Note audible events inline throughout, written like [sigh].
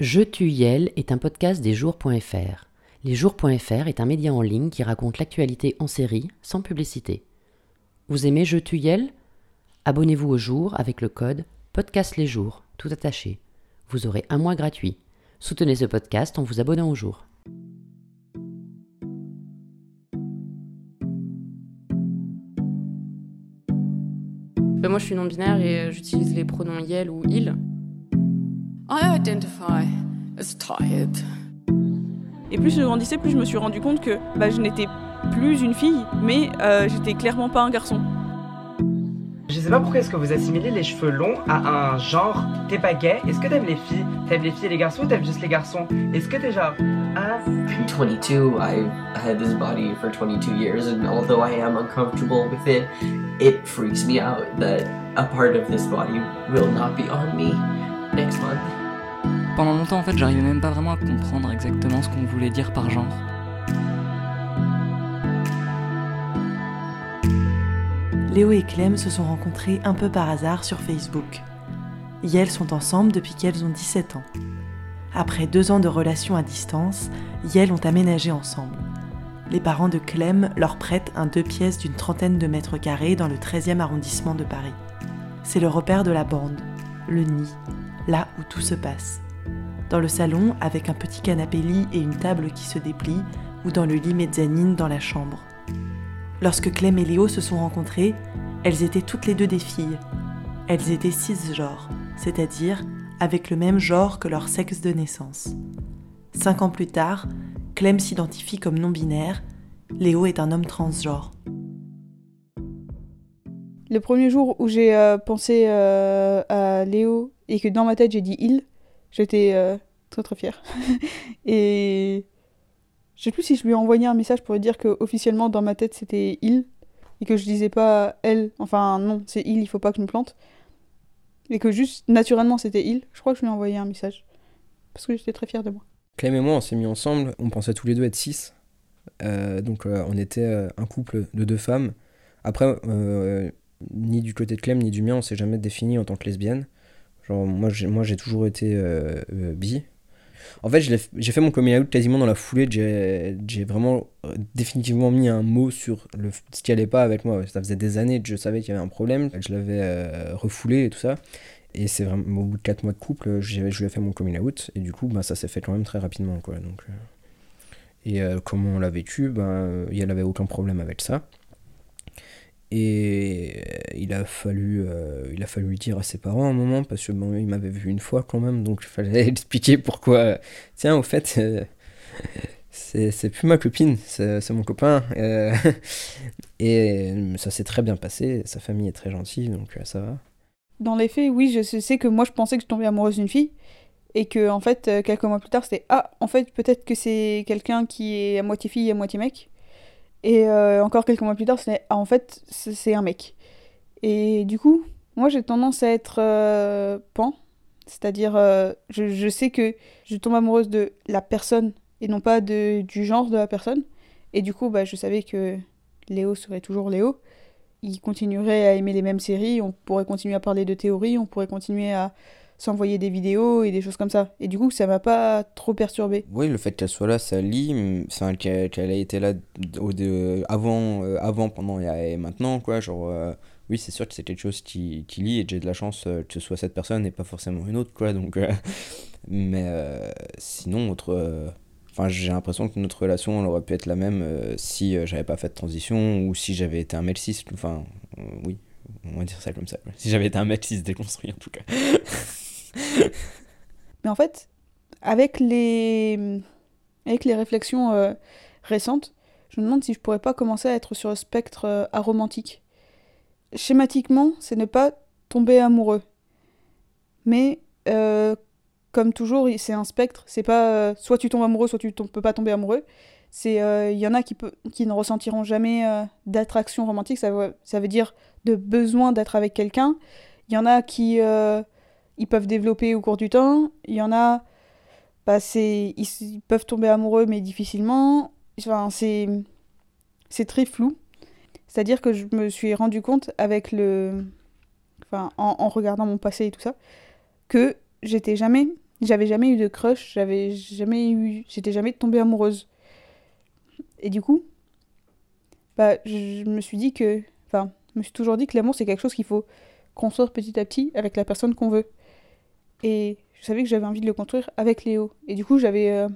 Je tue Yel est un podcast des jours.fr. Les jours.fr est un média en ligne qui raconte l'actualité en série, sans publicité. Vous aimez Je tue Yel Abonnez-vous au jour avec le code Podcast les jours, tout attaché. Vous aurez un mois gratuit. Soutenez ce podcast en vous abonnant au jour. Ben, moi, je suis non-binaire et euh, j'utilise les pronoms Yel ou il. I identify as tired. Et plus je grandissais, plus je me suis rendu compte que bah, je n'étais plus une fille, mais euh, j'étais clairement pas un garçon. Je sais pas pourquoi est-ce que vous assimilez les cheveux longs à un genre. T'es pas gay? Est-ce que t'aimes les filles? T'aimes les filles et les garçons ou t'aimes juste les garçons? Est-ce que t'es genre ah 22. I had this body for 22 years, and although I am uncomfortable with it, it freaks me out that a part of this body will not be on me next month. Pendant longtemps, en fait, j'arrivais même pas vraiment à comprendre exactement ce qu'on voulait dire par genre. Léo et Clem se sont rencontrés un peu par hasard sur Facebook. Et sont ensemble depuis qu'elles ont 17 ans. Après deux ans de relation à distance, elles ont aménagé ensemble. Les parents de Clem leur prêtent un deux pièces d'une trentaine de mètres carrés dans le 13e arrondissement de Paris. C'est le repère de la bande, le nid, là où tout se passe. Dans le salon, avec un petit canapé-lit et une table qui se déplie, ou dans le lit mezzanine dans la chambre. Lorsque Clem et Léo se sont rencontrés, elles étaient toutes les deux des filles. Elles étaient cisgenres, c'est-à-dire avec le même genre que leur sexe de naissance. Cinq ans plus tard, Clem s'identifie comme non-binaire, Léo est un homme transgenre. Le premier jour où j'ai euh, pensé euh, à Léo et que dans ma tête j'ai dit il, j'étais euh, très très fière. [laughs] et je sais plus si je lui ai envoyé un message pour lui dire que officiellement dans ma tête c'était il et que je disais pas elle. Enfin non, c'est il, il faut pas que je me plante. Et que juste naturellement c'était il. Je crois que je lui ai envoyé un message parce que j'étais très fière de moi. Clem et moi, on s'est mis ensemble. On pensait tous les deux être six. donc on était un couple de deux femmes. Après, ni du côté de Clem ni du mien, on s'est jamais défini en tant que lesbienne. Genre, moi, j'ai, moi, j'ai toujours été euh, euh, bi. En fait, j'ai fait mon coming out quasiment dans la foulée. J'ai, vraiment euh, définitivement mis un mot sur ce qui allait pas avec moi. Ça faisait des années que je savais qu'il y avait un problème. Je l'avais refoulé et tout ça. Et c'est vraiment au bout de 4 mois de couple, je lui ai fait mon coming out. Et du coup, bah, ça s'est fait quand même très rapidement. Et comment on l'a vécu, il n'y avait aucun problème avec ça. Et il a fallu, euh, il a fallu dire à ses parents un moment parce que bon, il m'avait vu une fois quand même, donc il fallait [laughs] expliquer pourquoi. Tiens, au fait, euh, c'est plus ma copine, c'est mon copain. Euh, [laughs] et ça s'est très bien passé. Sa famille est très gentille, donc ça va. Dans les faits, oui, je sais que moi je pensais que je tombais amoureuse d'une fille et que en fait quelques mois plus tard c'était ah en fait peut-être que c'est quelqu'un qui est à moitié fille et à moitié mec et euh, encore quelques mois plus tard, c'est en fait, c'est un mec. Et du coup, moi j'ai tendance à être euh, pan. C'est-à-dire, euh, je, je, sais que je tombe amoureuse de la personne et non pas de, du genre de la personne. Et du coup, bah, je savais que Léo serait toujours Léo. Il continuerait à aimer les mêmes séries, on pourrait continuer à parler de théories, on pourrait continuer à, s'envoyer des vidéos et des choses comme ça. Et du coup, ça m'a pas trop perturbé. Oui, le fait qu'elle soit là, ça lit, enfin, qu'elle ait été là au de, avant, euh, avant, pendant et maintenant, quoi. Genre, euh, oui, c'est sûr que c'est quelque chose qui, qui lit et j'ai de la chance euh, que ce soit cette personne et pas forcément une autre, quoi. Donc, [laughs] mais sinon. Enfin, j'ai l'impression que notre relation aurait pu être la même si j'avais pas fait de transition ou si j'avais été un mec cis. Enfin, oui, on va dire ça comme ça. Si j'avais été un mec cis déconstruit, en tout cas. [laughs] [laughs] Mais en fait, avec les, avec les réflexions euh, récentes, je me demande si je pourrais pas commencer à être sur le spectre euh, aromantique. Schématiquement, c'est ne pas tomber amoureux. Mais euh, comme toujours, c'est un spectre. C'est pas soit tu tombes amoureux, soit tu ne peux pas tomber amoureux. C'est il y en a qui, peut, qui ne ressentiront jamais d'attraction romantique. Ça, ça veut dire de besoin d'être avec quelqu'un. Il y en a qui ils peuvent développer au cours du temps. Il y en a, bah, ils, peuvent tomber amoureux, mais difficilement. Enfin, c'est, très flou. C'est-à-dire que je me suis rendu compte avec le. Enfin, en, regardant mon passé et tout ça, que j'étais jamais j'avais jamais eu de crush, j'avais jamais eu, j'étais jamais tombée amoureuse. Et du coup, bah, je me suis dit que, enfin, je me suis toujours dit que l'amour c'est quelque chose qu'il faut construire petit à petit avec la personne qu'on veut. Et je savais que j'avais envie de le construire avec Léo. Et du coup, j'avais euh,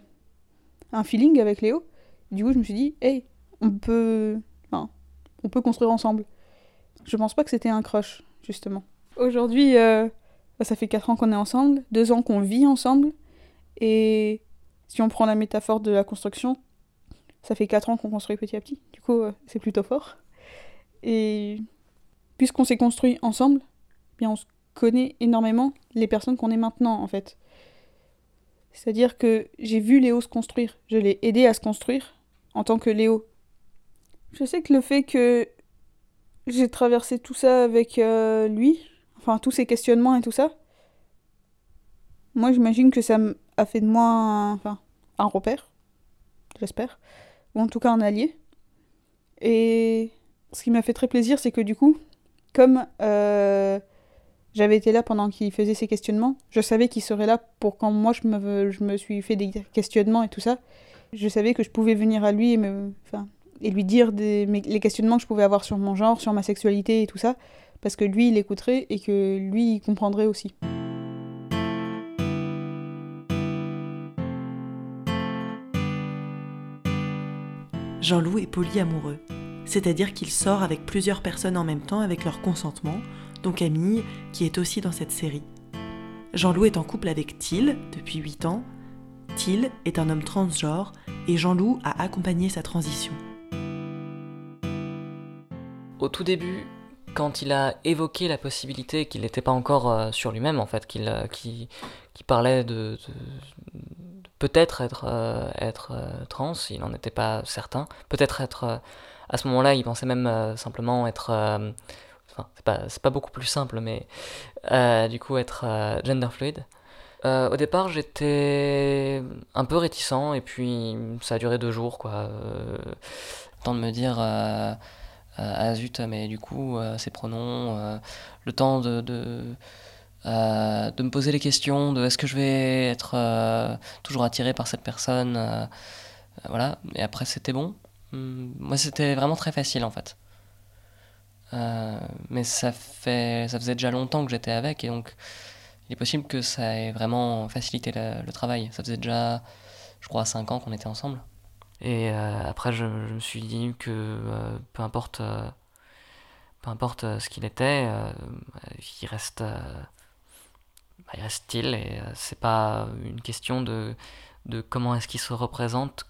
un feeling avec Léo. du coup, je me suis dit, hey, on peut, on peut construire ensemble. Je pense pas que c'était un crush, justement. Aujourd'hui, euh, bah, ça fait 4 ans qu'on est ensemble, 2 ans qu'on vit ensemble. Et si on prend la métaphore de la construction, ça fait 4 ans qu'on construit petit à petit. Du coup, euh, c'est plutôt fort. Et puisqu'on s'est construit ensemble, eh bien on se connaît énormément les personnes qu'on est maintenant, en fait. C'est-à-dire que j'ai vu Léo se construire, je l'ai aidé à se construire en tant que Léo. Je sais que le fait que j'ai traversé tout ça avec euh, lui, enfin tous ces questionnements et tout ça, moi j'imagine que ça a fait de moi un, enfin, un repère, j'espère, ou en tout cas un allié. Et ce qui m'a fait très plaisir, c'est que du coup, comme euh, j'avais été là pendant qu'il faisait ses questionnements. Je savais qu'il serait là pour quand moi je me, je me suis fait des questionnements et tout ça. Je savais que je pouvais venir à lui et, lui dire les questionnements que je pouvais avoir sur mon genre, sur ma sexualité et tout ça, parce que lui il écouterait et que lui il comprendrait aussi. Jean-Loup est polyamoureux, c'est-à-dire qu'il sort avec plusieurs personnes en même temps avec leur consentement, dont Camille, qui est aussi dans cette série. Jean-Loup est en couple avec Thiel depuis 8 ans. Thiel est un homme transgenre et Jean-Loup a accompagné sa transition. Au tout début, quand il a évoqué la possibilité qu'il n'était pas encore euh, sur lui-même, en fait, qu'il euh, parlait de, peut-être être, euh, être trans, il n'en était pas certain. Peut-être être, à ce moment-là, il pensait même simplement être Enfin, c'est pas, pas, beaucoup plus simple, mais euh, du coup, être euh, gender fluid. Euh, au départ, j'étais un peu réticent, et puis ça a duré deux jours, quoi. temps de me dire, ah zut, mais du coup, ces pronoms, le temps de, de, de, me poser les questions de est-ce que je vais être toujours attiré par cette personne, voilà. Et après, c'était bon. Hum, moi, c'était vraiment très facile, en fait. Euh, mais ça, fait, ça faisait déjà longtemps que j'étais avec et donc il est possible que ça ait vraiment facilité le, travail. Ça faisait déjà, je crois, 5 ans qu'on était ensemble. Et euh, après, je, me suis dit que euh, peu importe, peu importe ce qu'il était, il reste, bah, il reste il et c'est pas une question de, de comment est-ce qu'il se représente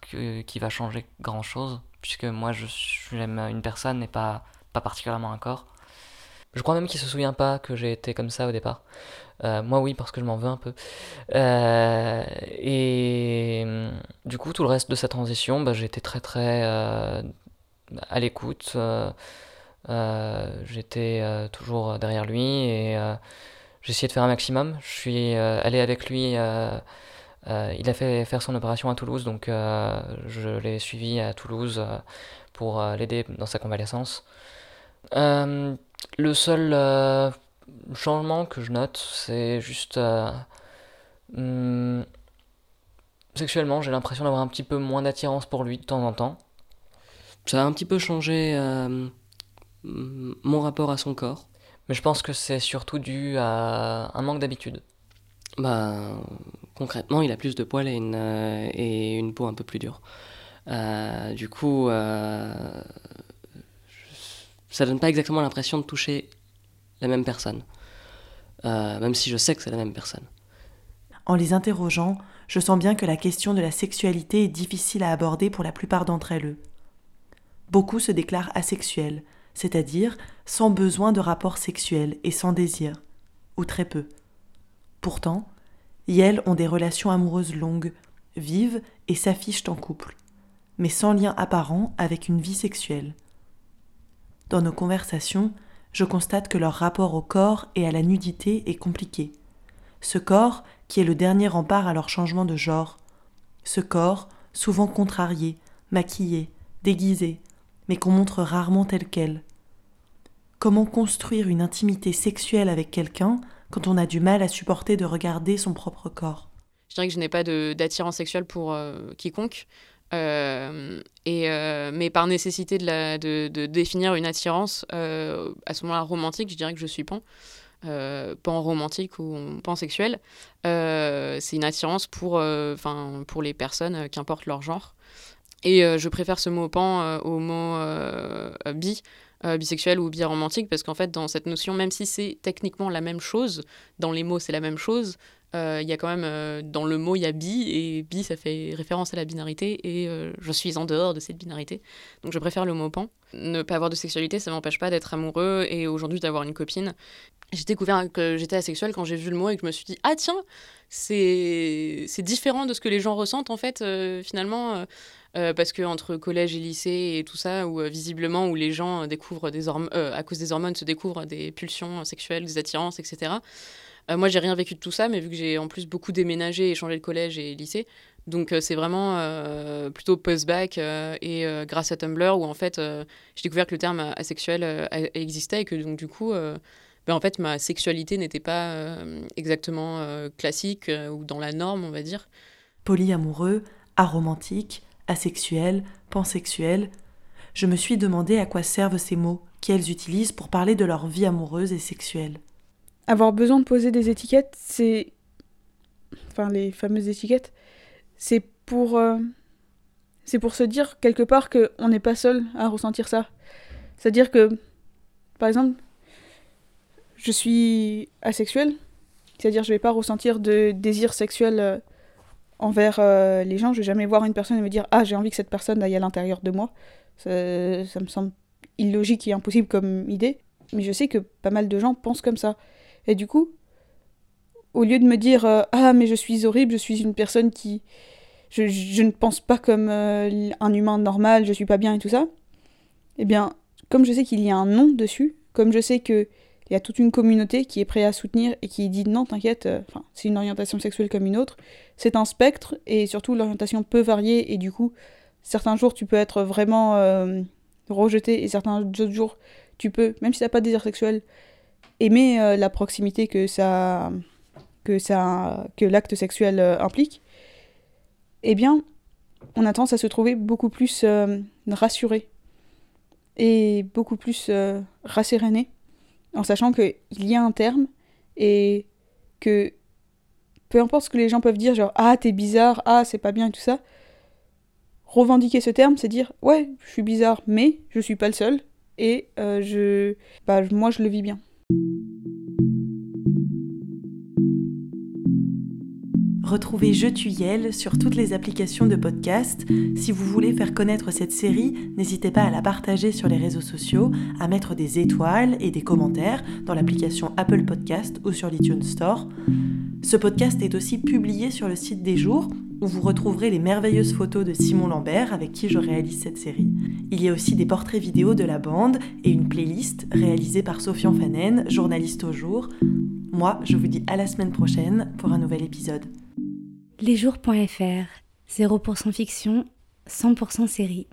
qui va changer grand chose, puisque moi je j'aime une personne et pas pas particulièrement un corps. Je crois même qu'il se souvient pas que j'ai été comme ça au départ. Euh, moi oui, parce que je m'en veux un peu. Euh, et hum, du coup, tout le reste de sa transition, bah, été très très euh, à l'écoute. J'étais toujours derrière lui et j'ai essayé de faire un maximum. Je suis allé avec lui. il a fait faire son opération à Toulouse, donc je l'ai suivi à Toulouse pour l'aider dans sa convalescence. Euh, le seul euh, changement que je note, c'est juste... Euh, hmm, sexuellement, j'ai l'impression d'avoir un petit peu moins d'attirance pour lui de temps en temps. Ça a un petit peu changé mon rapport à son corps. Mais je pense que c'est surtout dû à un manque d'habitude. Bah, concrètement, il a plus de poils et une, et une peau un peu plus dure. du coup, ça donne pas exactement l'impression de toucher la même personne. Euh, même si je sais que c'est la même personne. En les interrogeant, je sens bien que la question de la sexualité est difficile à aborder pour la plupart d'entre elles. Beaucoup se déclarent asexuels, c'est-à-dire sans besoin de rapport sexuel et sans désir, ou très peu. Pourtant, elles ont des relations amoureuses longues, vives et s'affichent en couple, mais sans lien apparent avec une vie sexuelle. Dans nos conversations, je constate que leur rapport au corps et à la nudité est compliqué. Ce corps qui est le dernier rempart à leur changement de genre. Ce corps, souvent contrarié, maquillé, déguisé, mais qu'on montre rarement tel quel. Comment construire une intimité sexuelle avec quelqu'un quand on a du mal à supporter de regarder son propre corps? Je dirais que je n'ai pas d'attirance sexuelle pour quiconque. Euh, euh, mais par nécessité de, définir une attirance, euh, à ce moment-là romantique, je dirais que je suis pan. pan romantique ou pan sexuel. c'est une attirance pour, pour les personnes, qu'importe leur genre. Et je préfère ce mot pan au mot bi, bisexuel ou biromantique, parce qu'en fait, dans cette notion, même si c'est techniquement la même chose, dans les mots c'est la même chose, il y a quand même, euh, dans le mot, il y a bi, et bi, ça fait référence à la binarité, et euh, je suis en dehors de cette binarité. Donc je préfère le mot pan. Ne pas avoir de sexualité, ça m'empêche pas d'être amoureux, et aujourd'hui d'avoir une copine. J'ai découvert que j'étais asexuelle quand j'ai vu le mot et que je me suis dit, ah tiens, c'est différent de ce que les gens ressentent, en fait, finalement. parce que entre collège et lycée et tout ça, où visiblement où les gens découvrent des à cause des hormones se découvrent des pulsions sexuelles, des attirances, etc. Euh, moi, j'ai rien vécu de tout ça, mais vu que j'ai en plus beaucoup déménagé et changé de collège et lycée, donc euh, c'est vraiment euh, plutôt post-bac et grâce à Tumblr où en fait j'ai découvert que le terme asexuel existait et que donc du coup ben, en fait ma sexualité n'était pas exactement classique ou dans la norme on va dire. Polyamoureux, aromantique, asexuel, pansexuel. Je me suis demandé à quoi servent ces mots qu'elles utilisent pour parler de leur vie amoureuse et sexuelle avoir besoin de poser des étiquettes, c'est. Enfin, les fameuses étiquettes, c'est pour. Euh, c'est pour se dire quelque part qu'on n'est pas seul à ressentir ça. C'est-à-dire que, par exemple, je suis asexuel, c'est-à-dire je vais pas ressentir de désir sexuel euh, envers euh, les gens. Je vais jamais voir une personne et me dire Ah, j'ai envie que cette personne aille à l'intérieur de moi. Ça, ça me semble illogique et impossible comme idée. Mais je sais que pas mal de gens pensent comme ça. Et du coup, au lieu de me dire euh, Ah, mais je suis horrible, je suis une personne qui. Je, je ne pense pas comme euh, un humain normal, je suis pas bien et tout ça, eh bien, comme je sais qu'il y a un nom dessus, comme je sais qu'il y a toute une communauté qui est prête à soutenir et qui dit non, t'inquiète, euh, c'est une orientation sexuelle comme une autre, c'est un spectre et surtout l'orientation peut varier et du coup, certains jours tu peux être vraiment rejeté et certains autres jours tu peux, même si t'as pas de désir sexuel, aimer euh, la proximité que ça que ça que l'acte sexuel euh, implique, eh bien, on a tendance à se trouver beaucoup plus euh, rassuré et beaucoup plus rasséréné en sachant qu'il y a un terme et que peu importe ce que les gens peuvent dire, genre ah t'es bizarre, ah c'est pas bien et tout ça, revendiquer ce terme, c'est dire ouais je suis bizarre, mais je suis pas le seul et je, bah, moi je le vis bien. Retrouvez Je Tuyel sur toutes les applications de podcast. Si vous voulez faire connaître cette série, n'hésitez pas à la partager sur les réseaux sociaux, à mettre des étoiles et des commentaires dans l'application Apple Podcast ou sur l'iTunes Store. Ce podcast est aussi publié sur le site des jours où vous retrouverez les merveilleuses photos de Simon Lambert avec qui je réalise cette série. Il y a aussi des portraits vidéo de la bande et une playlist réalisée par Sofian Fanen, journaliste au jour. Moi, je vous dis à la semaine prochaine pour un nouvel épisode. Lesjours.fr 0% fiction, 100% série.